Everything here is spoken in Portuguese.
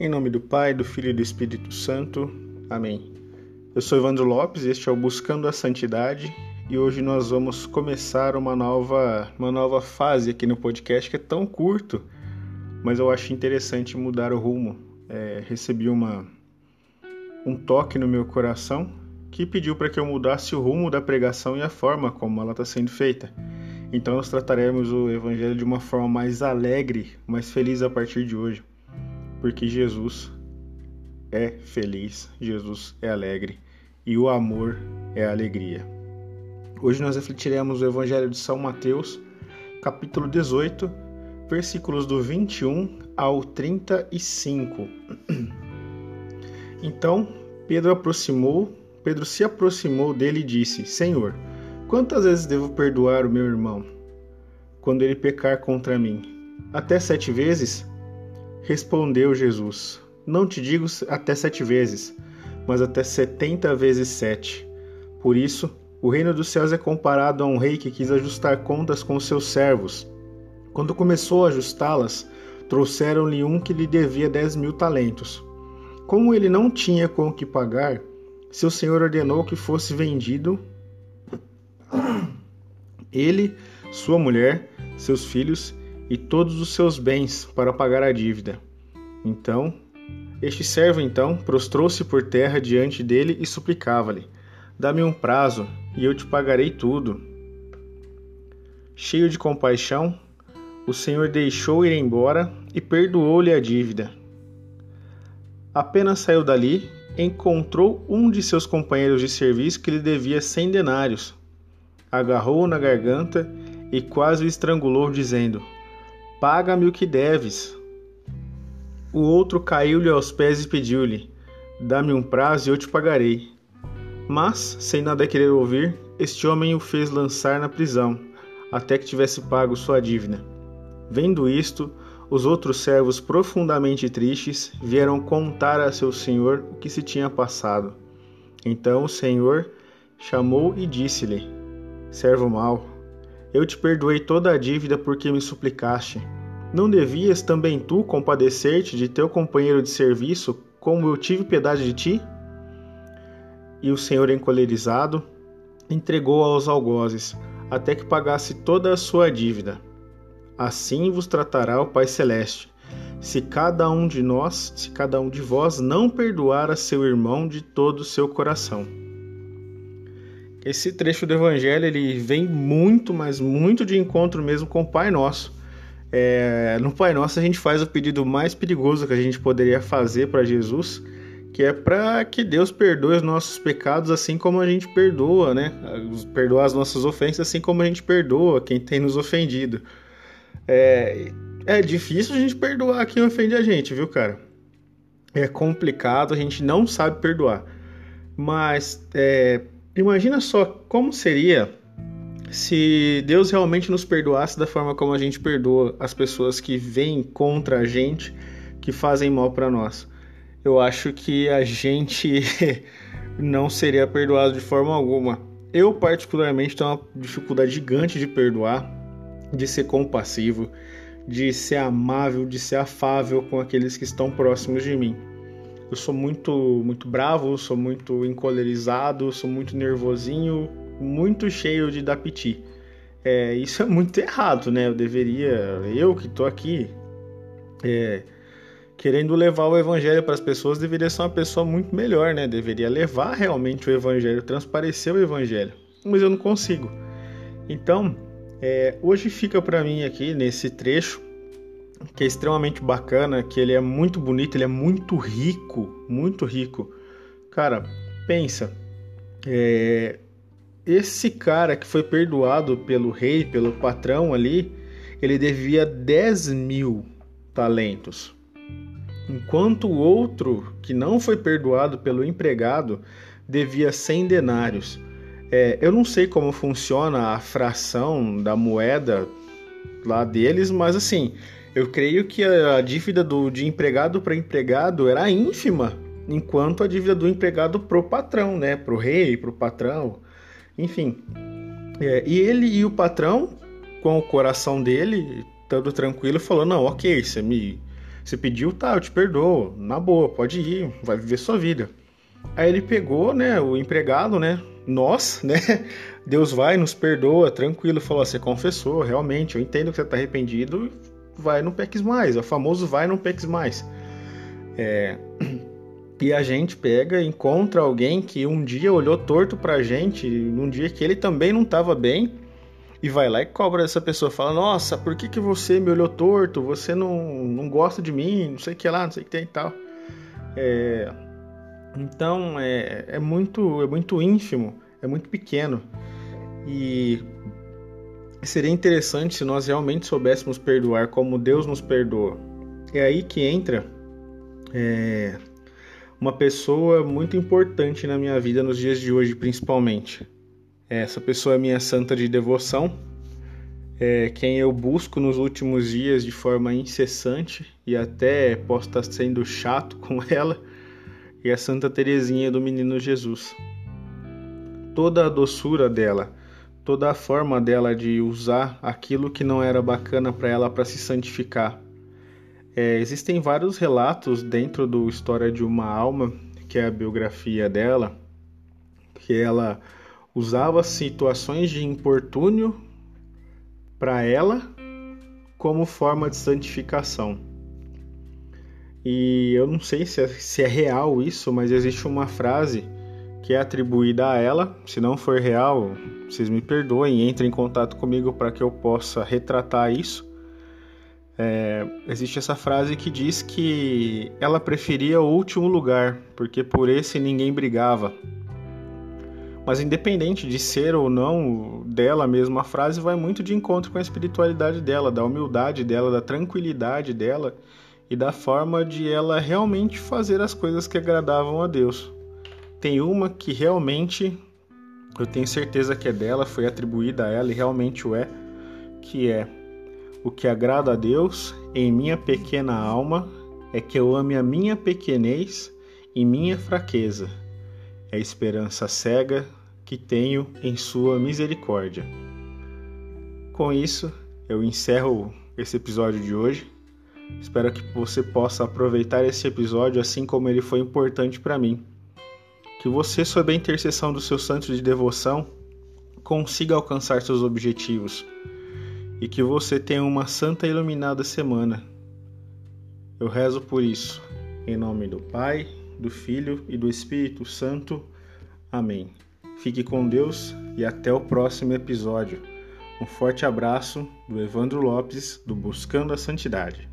Em nome do Pai, do Filho e do Espírito Santo. Amém. Eu sou Evandro Lopes, este é o Buscando a Santidade e hoje nós vamos começar uma nova, uma nova fase aqui no podcast que é tão curto, mas eu acho interessante mudar o rumo. É, recebi uma, um toque no meu coração que pediu para que eu mudasse o rumo da pregação e a forma como ela está sendo feita. Então nós trataremos o Evangelho de uma forma mais alegre, mais feliz a partir de hoje porque Jesus é feliz, Jesus é alegre e o amor é alegria. Hoje nós refletiremos o Evangelho de São Mateus, capítulo 18, versículos do 21 ao 35. Então Pedro aproximou, Pedro se aproximou dele e disse: Senhor, quantas vezes devo perdoar o meu irmão quando ele pecar contra mim? Até sete vezes? Respondeu Jesus: Não te digo até sete vezes, mas até setenta vezes sete. Por isso, o reino dos céus é comparado a um rei que quis ajustar contas com seus servos. Quando começou a ajustá-las, trouxeram-lhe um que lhe devia dez mil talentos. Como ele não tinha com o que pagar, seu senhor ordenou que fosse vendido ele, sua mulher, seus filhos e todos os seus bens para pagar a dívida. Então, este servo então prostrou-se por terra diante dele e suplicava-lhe: Dá-me um prazo e eu te pagarei tudo. Cheio de compaixão, o Senhor deixou ir embora e perdoou-lhe a dívida. Apenas saiu dali, encontrou um de seus companheiros de serviço que lhe devia cem denários. Agarrou-o na garganta e quase o estrangulou, dizendo: Paga-me o que deves. O outro caiu-lhe aos pés e pediu-lhe: Dá-me um prazo e eu te pagarei. Mas, sem nada querer ouvir, este homem o fez lançar na prisão, até que tivesse pago sua dívida. Vendo isto, os outros servos, profundamente tristes, vieram contar a seu senhor o que se tinha passado. Então o senhor chamou e disse-lhe: Servo mau, eu te perdoei toda a dívida porque me suplicaste. Não devias também tu compadecer-te de teu companheiro de serviço, como eu tive piedade de ti? E o Senhor, encolerizado, entregou aos algozes, até que pagasse toda a sua dívida. Assim vos tratará o Pai Celeste, se cada um de nós, se cada um de vós não perdoar a seu irmão de todo o seu coração. Esse trecho do Evangelho ele vem muito, mas muito de encontro mesmo com o Pai Nosso. É, no Pai Nosso a gente faz o pedido mais perigoso que a gente poderia fazer para Jesus, que é para que Deus perdoe os nossos pecados assim como a gente perdoa, né? Perdoar as nossas ofensas assim como a gente perdoa quem tem nos ofendido. É, é difícil a gente perdoar quem ofende a gente, viu, cara? É complicado, a gente não sabe perdoar. Mas é, Imagina só como seria se Deus realmente nos perdoasse da forma como a gente perdoa as pessoas que vêm contra a gente, que fazem mal para nós. Eu acho que a gente não seria perdoado de forma alguma. Eu, particularmente, tenho uma dificuldade gigante de perdoar, de ser compassivo, de ser amável, de ser afável com aqueles que estão próximos de mim eu sou muito muito bravo, sou muito encolerizado, sou muito nervosinho, muito cheio de dapiti. É, isso é muito errado, né? Eu deveria, eu que estou aqui é, querendo levar o evangelho para as pessoas, deveria ser uma pessoa muito melhor, né? Deveria levar realmente o evangelho, transparecer o evangelho. Mas eu não consigo. Então, é, hoje fica para mim aqui nesse trecho que é extremamente bacana, que ele é muito bonito, ele é muito rico, muito rico. Cara, pensa, é, esse cara que foi perdoado pelo rei, pelo patrão ali, ele devia 10 mil talentos. Enquanto o outro, que não foi perdoado pelo empregado, devia 100 denários. É, eu não sei como funciona a fração da moeda lá deles, mas assim, eu creio que a dívida do, de empregado para empregado era ínfima, enquanto a dívida do empregado pro patrão, né? Pro rei, pro patrão, enfim. É, e ele e o patrão, com o coração dele, estando tranquilo, falou: Não, ok, você me, Você pediu, tá, eu te perdoo, na boa, pode ir, vai viver sua vida. Aí ele pegou, né, o empregado, né, nós, né, Deus vai, nos perdoa, tranquilo, falou, você confessou, realmente, eu entendo que você está arrependido, vai, não peques mais, o famoso vai, não peques mais. É... E a gente pega, encontra alguém que um dia olhou torto pra gente, num dia que ele também não estava bem, e vai lá e cobra essa pessoa, fala, nossa, por que, que você me olhou torto? Você não, não gosta de mim, não sei o que lá, não sei o que tem e tal. É... Então é, é, muito, é muito ínfimo, é muito pequeno. E seria interessante se nós realmente soubéssemos perdoar como Deus nos perdoa. É aí que entra é, uma pessoa muito importante na minha vida nos dias de hoje, principalmente. Essa pessoa é minha santa de devoção, é quem eu busco nos últimos dias de forma incessante e até posso estar sendo chato com ela, e a Santa Teresinha do Menino Jesus. Toda a doçura dela, toda a forma dela de usar aquilo que não era bacana para ela para se santificar. É, existem vários relatos dentro do História de uma Alma, que é a biografia dela, que ela usava situações de importúnio para ela como forma de santificação. E eu não sei se é, se é, real isso, mas existe uma frase que é atribuída a ela. Se não for real, vocês me perdoem, entrem em contato comigo para que eu possa retratar isso. É, existe essa frase que diz que ela preferia o último lugar, porque por esse ninguém brigava. Mas independente de ser ou não dela mesmo, a frase vai muito de encontro com a espiritualidade dela, da humildade dela, da tranquilidade dela e da forma de ela realmente fazer as coisas que agradavam a Deus. Tem uma que realmente eu tenho certeza que é dela, foi atribuída a ela e realmente o é, que é o que agrada a Deus em minha pequena alma é que eu ame a minha pequenez e minha fraqueza. É a esperança cega que tenho em Sua misericórdia. Com isso, eu encerro esse episódio de hoje. Espero que você possa aproveitar esse episódio assim como ele foi importante para mim. Que você, sob a intercessão do seu santo de devoção, consiga alcançar seus objetivos e que você tenha uma santa e iluminada semana. Eu rezo por isso, em nome do Pai, do Filho e do Espírito Santo. Amém. Fique com Deus e até o próximo episódio. Um forte abraço do Evandro Lopes, do Buscando a Santidade.